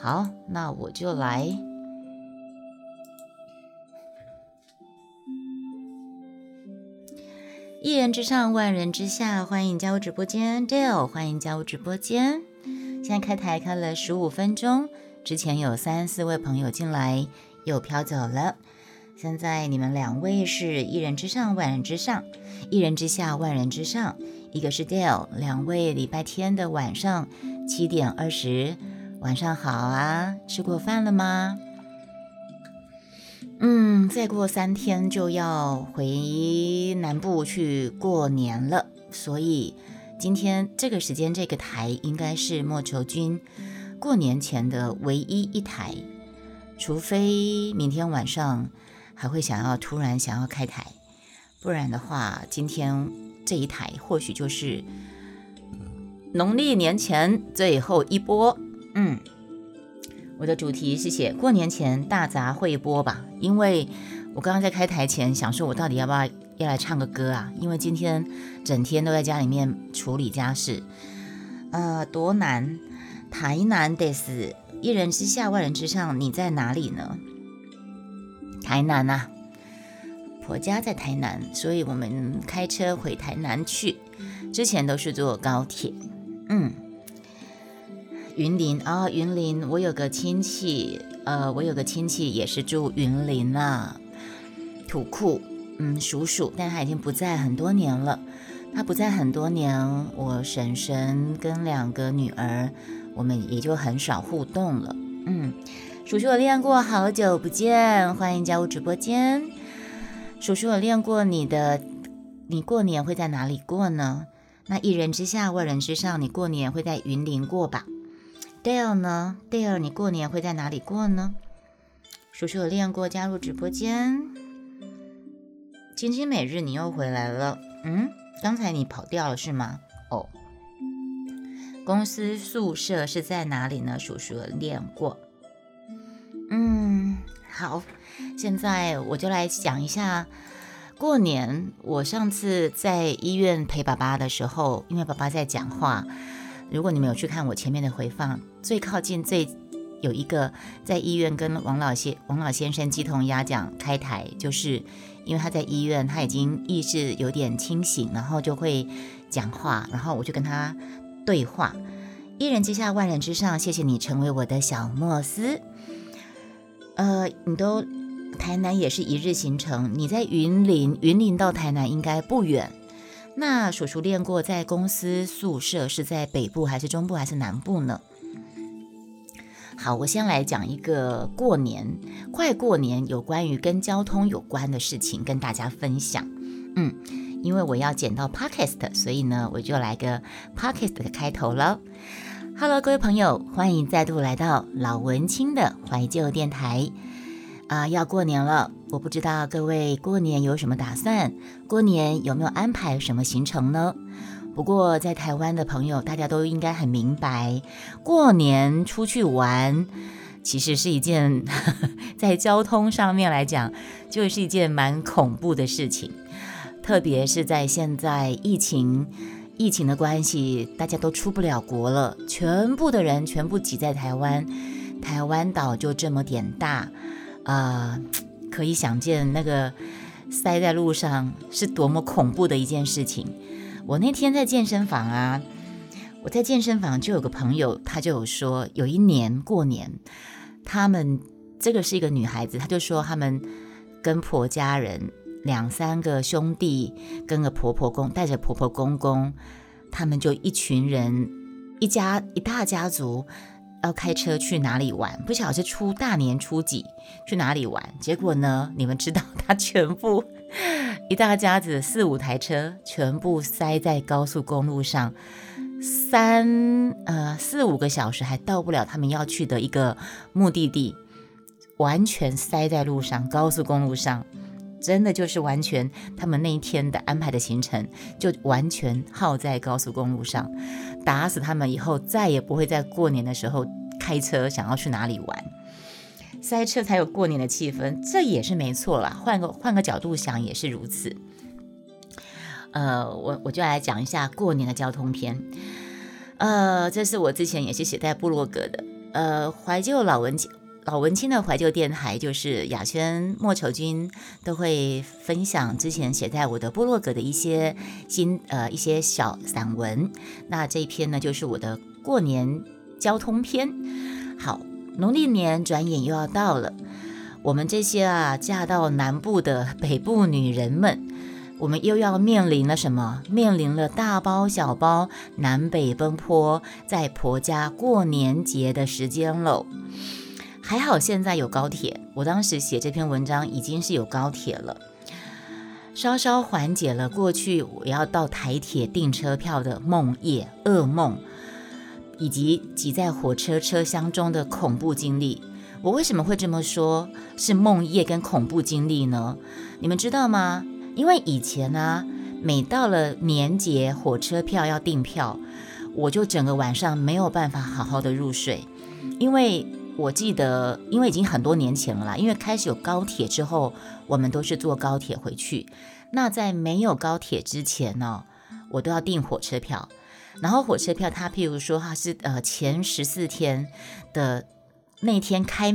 好，那我就来。一人之上，万人之下，欢迎加入直播间，Dale，欢迎加入直播间。现在开台开了十五分钟，之前有三四位朋友进来，又飘走了。现在你们两位是一人之上，万人之上；一人之下，万人之上。一个是 Dale，两位礼拜天的晚上七点二十，晚上好啊，吃过饭了吗？嗯，再过三天就要回南部去过年了，所以今天这个时间这个台应该是莫愁君过年前的唯一一台，除非明天晚上还会想要突然想要开台，不然的话，今天这一台或许就是农历年前最后一波。嗯。我的主题是写过年前大杂烩播吧，因为我刚刚在开台前想说，我到底要不要要来唱个歌啊？因为今天整天都在家里面处理家事，呃，多难！台南得是，一人之下万人之上，你在哪里呢？台南啊，婆家在台南，所以我们开车回台南去，之前都是坐高铁，嗯。云林啊，云林，我有个亲戚，呃，我有个亲戚也是住云林啊，土库，嗯，叔叔，但他已经不在很多年了。他不在很多年，我婶婶跟两个女儿，我们也就很少互动了。嗯，叔叔我练过，好久不见，欢迎加入直播间。叔叔我练过你的，你过年会在哪里过呢？那一人之下，万人之上，你过年会在云林过吧？Dale 呢？Dale，你过年会在哪里过呢？叔叔有练过，加入直播间。金金每日，你又回来了。嗯，刚才你跑掉了是吗？哦，公司宿舍是在哪里呢？叔叔有练过。嗯，好，现在我就来讲一下过年。我上次在医院陪爸爸的时候，因为爸爸在讲话。如果你们有去看我前面的回放，最靠近最有一个在医院跟王老先王老先生鸡同鸭讲开台，就是因为他在医院，他已经意识有点清醒，然后就会讲话，然后我就跟他对话。一人之下，万人之上，谢谢你成为我的小莫斯。呃，你都台南也是一日行程，你在云林，云林到台南应该不远。那叔叔练过，在公司宿舍是在北部还是中部还是南部呢？好，我先来讲一个过年，快过年有关于跟交通有关的事情跟大家分享。嗯，因为我要剪到 podcast，所以呢，我就来个 podcast 的开头了。Hello，各位朋友，欢迎再度来到老文青的怀旧电台。啊，要过年了，我不知道各位过年有什么打算，过年有没有安排什么行程呢？不过在台湾的朋友，大家都应该很明白，过年出去玩，其实是一件 在交通上面来讲，就是一件蛮恐怖的事情，特别是在现在疫情疫情的关系，大家都出不了国了，全部的人全部挤在台湾，台湾岛就这么点大。啊，可以想见那个塞在路上是多么恐怖的一件事情。我那天在健身房啊，我在健身房就有个朋友，他就有说，有一年过年，他们这个是一个女孩子，她就说他们跟婆家人两三个兄弟跟个婆婆公带着婆婆公公，他们就一群人一家一大家族。要开车去哪里玩？不晓得是初大年初几去哪里玩？结果呢？你们知道，他全部 一大家子四五台车全部塞在高速公路上，三呃四五个小时还到不了他们要去的一个目的地，完全塞在路上，高速公路上真的就是完全他们那一天的安排的行程就完全耗在高速公路上。打死他们以后，再也不会在过年的时候开车想要去哪里玩，塞车才有过年的气氛，这也是没错啦。换个换个角度想也是如此。呃，我我就来讲一下过年的交通篇。呃，这是我之前也是写在部落格的。呃，怀旧老文青。老文青的怀旧电台，就是雅轩、莫愁君都会分享之前写在我的部落格的一些新呃一些小散文。那这一篇呢，就是我的过年交通篇。好，农历年转眼又要到了，我们这些啊嫁到南部的北部女人们，我们又要面临了什么？面临了大包小包南北奔波，在婆家过年节的时间喽。还好现在有高铁，我当时写这篇文章已经是有高铁了，稍稍缓解了过去我要到台铁订车票的梦夜噩梦，以及挤在火车车厢中的恐怖经历。我为什么会这么说？是梦夜跟恐怖经历呢？你们知道吗？因为以前呢，每到了年节，火车票要订票，我就整个晚上没有办法好好的入睡，因为。我记得，因为已经很多年前了啦。因为开始有高铁之后，我们都是坐高铁回去。那在没有高铁之前呢，我都要订火车票。然后火车票，它譬如说它是呃前十四天的那天开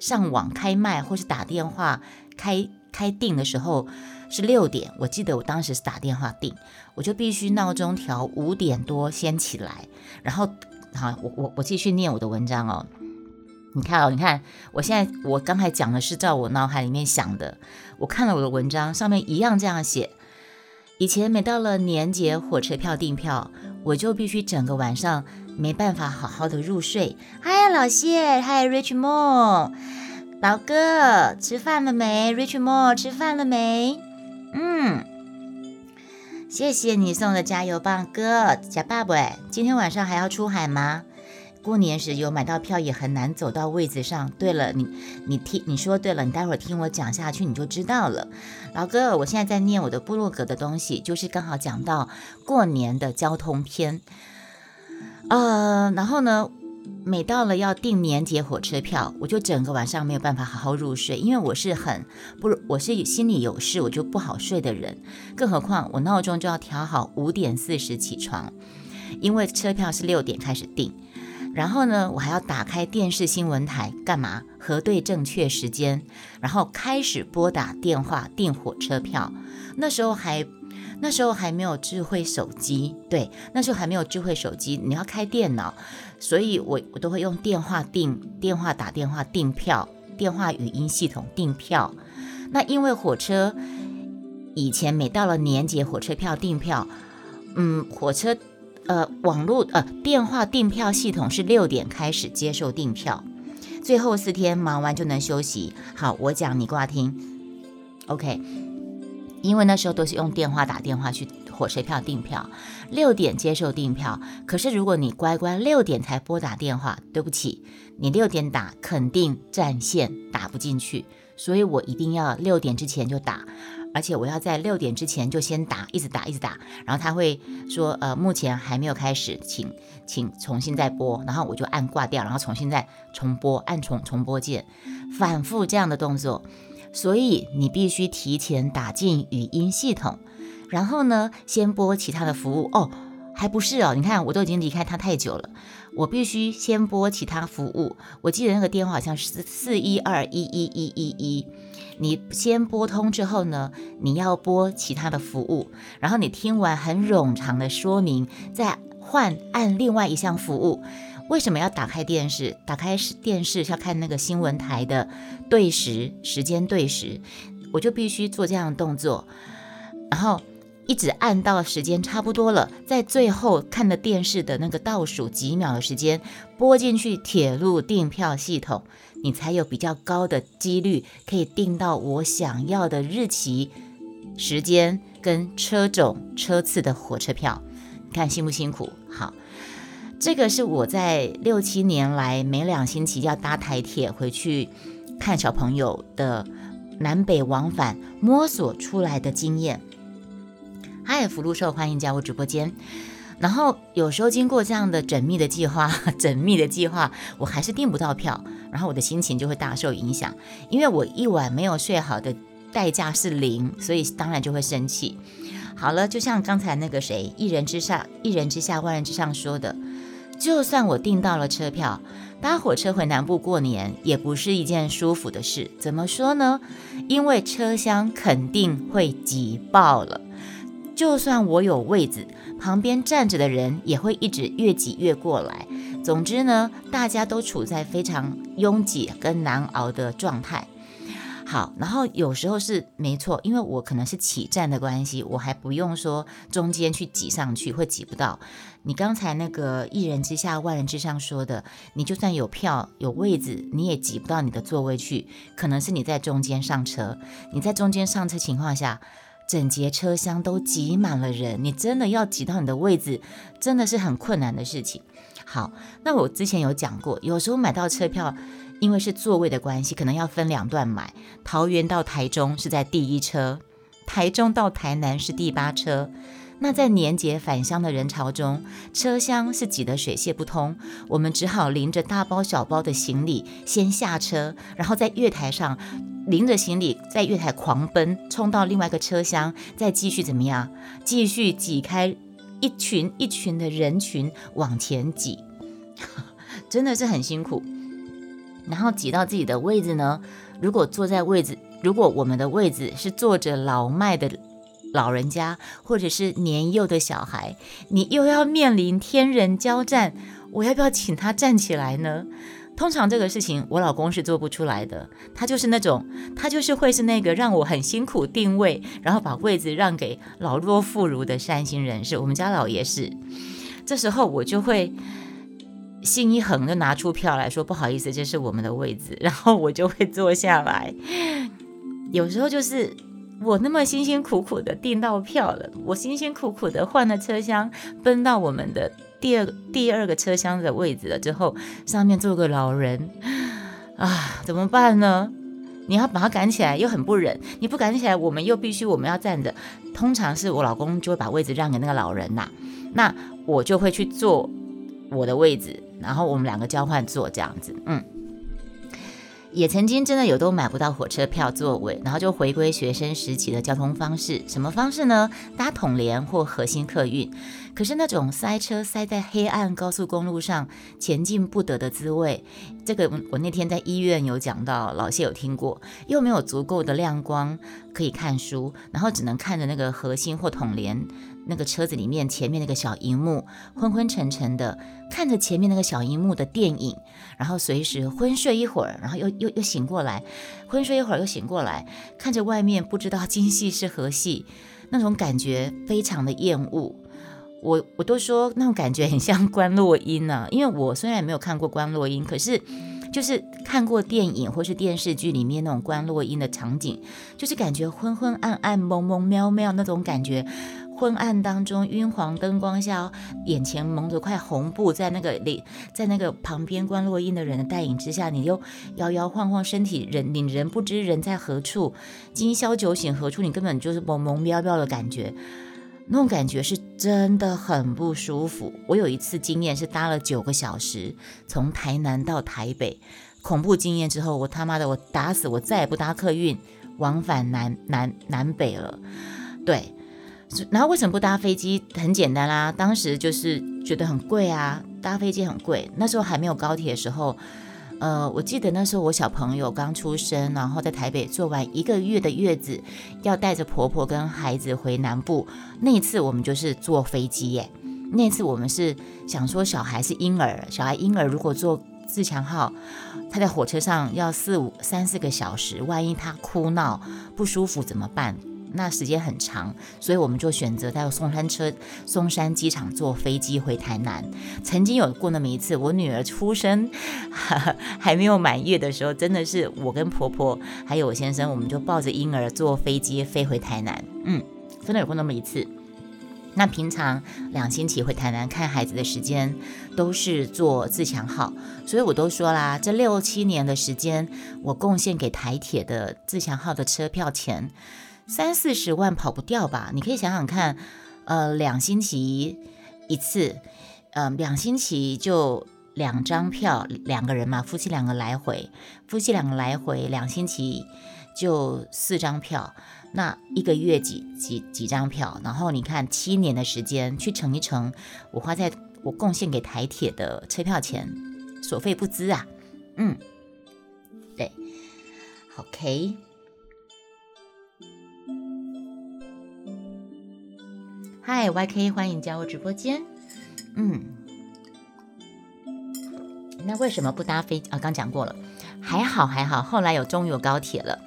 上网开卖，或是打电话开开订的时候是六点。我记得我当时是打电话订，我就必须闹钟调五点多先起来。然后好，我我我继续念我的文章哦。你看哦，你看，我现在我刚才讲的是照我脑海里面想的。我看了我的文章，上面一样这样写。以前每到了年节火车票订票，我就必须整个晚上没办法好好的入睡。嗨，老谢，嗨，Rich Mo，老哥，吃饭了没？Rich Mo，吃饭了没？嗯，谢谢你送的加油棒，哥，假爸爸，今天晚上还要出海吗？过年时有买到票也很难走到位子上。对了，你你听你说对了，你待会儿听我讲下去你就知道了。老哥，我现在在念我的部落格的东西，就是刚好讲到过年的交通篇。呃，然后呢，每到了要订年节火车票，我就整个晚上没有办法好好入睡，因为我是很不，我是心里有事我就不好睡的人，更何况我闹钟就要调好五点四十起床，因为车票是六点开始订。然后呢，我还要打开电视新闻台干嘛？核对正确时间，然后开始拨打电话订火车票。那时候还那时候还没有智慧手机，对，那时候还没有智慧手机，你要开电脑，所以我我都会用电话订电话打电话订票，电话语音系统订票。那因为火车以前每到了年节，火车票订票，嗯，火车。呃，网络呃电话订票系统是六点开始接受订票，最后四天忙完就能休息。好，我讲你挂听，OK。因为那时候都是用电话打电话去火车票订票，六点接受订票。可是如果你乖乖六点才拨打电话，对不起，你六点打肯定占线打不进去，所以我一定要六点之前就打。而且我要在六点之前就先打，一直打，一直打，然后他会说，呃，目前还没有开始，请请重新再拨，然后我就按挂掉，然后重新再重播，按重重播键，反复这样的动作。所以你必须提前打进语音系统，然后呢，先拨其他的服务。哦，还不是哦，你看我都已经离开他太久了，我必须先拨其他服务。我记得那个电话好像是四一二一一一一一。你先拨通之后呢，你要拨其他的服务，然后你听完很冗长的说明，再换按另外一项服务。为什么要打开电视？打开电视是要看那个新闻台的对时时间对时，我就必须做这样的动作，然后。一直按到时间差不多了，在最后看的电视的那个倒数几秒的时间，拨进去铁路订票系统，你才有比较高的几率可以订到我想要的日期、时间跟车种、车次的火车票。你看辛不辛苦？好，这个是我在六七年来每两星期要搭台铁回去看小朋友的南北往返摸索出来的经验。嗨，福禄寿，欢迎加入直播间。然后有时候经过这样的缜密的计划，缜密的计划，我还是订不到票，然后我的心情就会大受影响。因为我一晚没有睡好的代价是零，所以当然就会生气。好了，就像刚才那个谁，一人之下，一人之下，万人之上说的，就算我订到了车票，搭火车回南部过年也不是一件舒服的事。怎么说呢？因为车厢肯定会挤爆了。就算我有位子，旁边站着的人也会一直越挤越过来。总之呢，大家都处在非常拥挤跟难熬的状态。好，然后有时候是没错，因为我可能是起站的关系，我还不用说中间去挤上去，会挤不到。你刚才那个一人之下万人之上说的，你就算有票有位子，你也挤不到你的座位去。可能是你在中间上车，你在中间上车情况下，整节车厢都挤满了人，你真的要挤到你的位置，真的是很困难的事情。好，那我之前有讲过，有时候买到车票。因为是座位的关系，可能要分两段买。桃园到台中是在第一车，台中到台南是第八车。那在年节返乡的人潮中，车厢是挤得水泄不通，我们只好拎着大包小包的行李先下车，然后在月台上拎着行李在月台狂奔，冲到另外一个车厢，再继续怎么样？继续挤开一群一群的人群往前挤，真的是很辛苦。然后挤到自己的位置呢？如果坐在位置，如果我们的位置是坐着老迈的老人家，或者是年幼的小孩，你又要面临天人交战，我要不要请他站起来呢？通常这个事情我老公是做不出来的，他就是那种，他就是会是那个让我很辛苦定位，然后把位置让给老弱妇孺的善心人士。我们家老爷是，这时候我就会。心一横，就拿出票来说：“不好意思，这是我们的位置。”然后我就会坐下来。有时候就是我那么辛辛苦苦的订到票了，我辛辛苦苦的换了车厢，奔到我们的第二第二个车厢的位置了之后，上面坐个老人啊，怎么办呢？你要把他赶起来，又很不忍；你不赶起来，我们又必须我们要站着。通常是我老公就会把位置让给那个老人呐，那我就会去坐我的位置。然后我们两个交换坐这样子，嗯，也曾经真的有都买不到火车票座位，然后就回归学生时期的交通方式，什么方式呢？搭统联或核心客运。可是那种塞车塞在黑暗高速公路上前进不得的滋味，这个我那天在医院有讲到，老谢有听过，又没有足够的亮光可以看书，然后只能看着那个核心或统联。那个车子里面前面那个小荧幕，昏昏沉沉的看着前面那个小荧幕的电影，然后随时昏睡一会儿，然后又又又醒过来，昏睡一会儿又醒过来，看着外面不知道今夕是何夕，那种感觉非常的厌恶。我我都说那种感觉很像关洛音呢，因为我虽然没有看过关洛音，可是就是看过电影或是电视剧里面那种关洛音的场景，就是感觉昏昏暗暗、蒙蒙喵喵那种感觉。昏暗当中，晕黄灯光下，眼前蒙着块红布，在那个里，在那个旁边观落音的人的带领之下，你又摇摇晃晃，身体人你人不知人在何处，今宵酒醒何处？你根本就是蒙蒙喵喵的感觉，那种感觉是真的很不舒服。我有一次经验是搭了九个小时，从台南到台北，恐怖经验之后，我他妈的我打死我再也不搭客运往返南南南北了，对。然后为什么不搭飞机？很简单啦，当时就是觉得很贵啊，搭飞机很贵。那时候还没有高铁的时候，呃，我记得那时候我小朋友刚出生，然后在台北做完一个月的月子，要带着婆婆跟孩子回南部。那一次我们就是坐飞机耶。那次我们是想说，小孩是婴儿，小孩婴儿如果坐自强号，他在火车上要四五三四个小时，万一他哭闹不舒服怎么办？那时间很长，所以我们就选择在松山车松山机场坐飞机回台南。曾经有过那么一次，我女儿出生 还没有满月的时候，真的是我跟婆婆还有我先生，我们就抱着婴儿坐飞机飞回台南。嗯，真的有过那么一次。那平常两星期回台南看孩子的时间都是坐自强号，所以我都说啦，这六七年的时间，我贡献给台铁的自强号的车票钱。三四十万跑不掉吧？你可以想想看，呃，两星期一次，呃，两星期就两张票，两个人嘛，夫妻两个来回，夫妻两个来回，两星期就四张票，那一个月几几几张票？然后你看七年的时间去乘一乘，我花在我贡献给台铁的车票钱，所费不赀啊。嗯，对，OK。嗨，YK，欢迎加入直播间。嗯，那为什么不搭飞？啊，刚讲过了，还好还好，后来有终于有高铁了。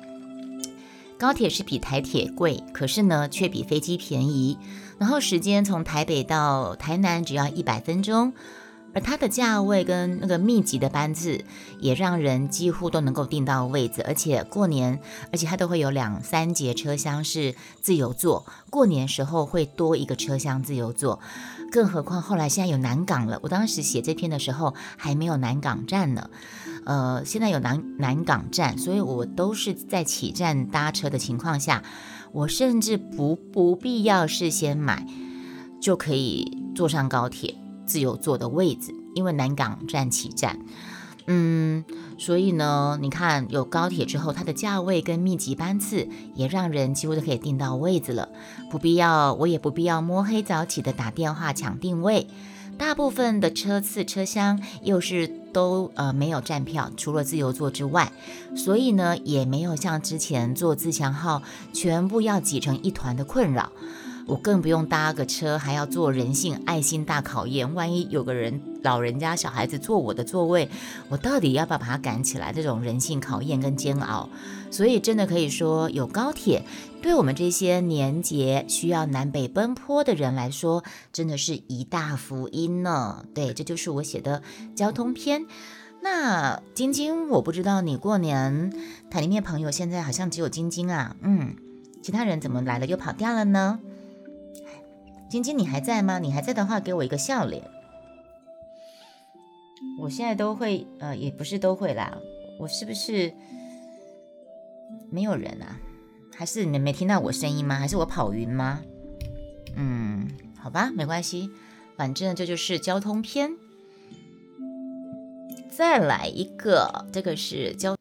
高铁是比台铁贵，可是呢，却比飞机便宜。然后时间从台北到台南只要一百分钟。而它的价位跟那个密集的班次，也让人几乎都能够订到位子。而且过年，而且它都会有两三节车厢是自由座，过年时候会多一个车厢自由座。更何况后来现在有南港了，我当时写这篇的时候还没有南港站呢。呃，现在有南南港站，所以我都是在起站搭车的情况下，我甚至不不必要事先买，就可以坐上高铁。自由坐的位置，因为南港站起站，嗯，所以呢，你看有高铁之后，它的价位跟密集班次也让人几乎都可以订到位子了，不必要，我也不必要摸黑早起的打电话抢定位。大部分的车次车厢又是都呃没有站票，除了自由座之外，所以呢也没有像之前坐自强号全部要挤成一团的困扰。我更不用搭个车，还要做人性爱心大考验。万一有个人老人家、小孩子坐我的座位，我到底要不要把他赶起来？这种人性考验跟煎熬，所以真的可以说，有高铁，对我们这些年节需要南北奔波的人来说，真的是一大福音呢。对，这就是我写的交通篇。那晶晶，我不知道你过年台里面朋友现在好像只有晶晶啊，嗯，其他人怎么来了又跑掉了呢？晶晶，你还在吗？你还在的话，给我一个笑脸。我现在都会，呃，也不是都会啦。我是不是没有人啊？还是你们没听到我声音吗？还是我跑晕吗？嗯，好吧，没关系，反正这就是交通篇。再来一个，这个是交。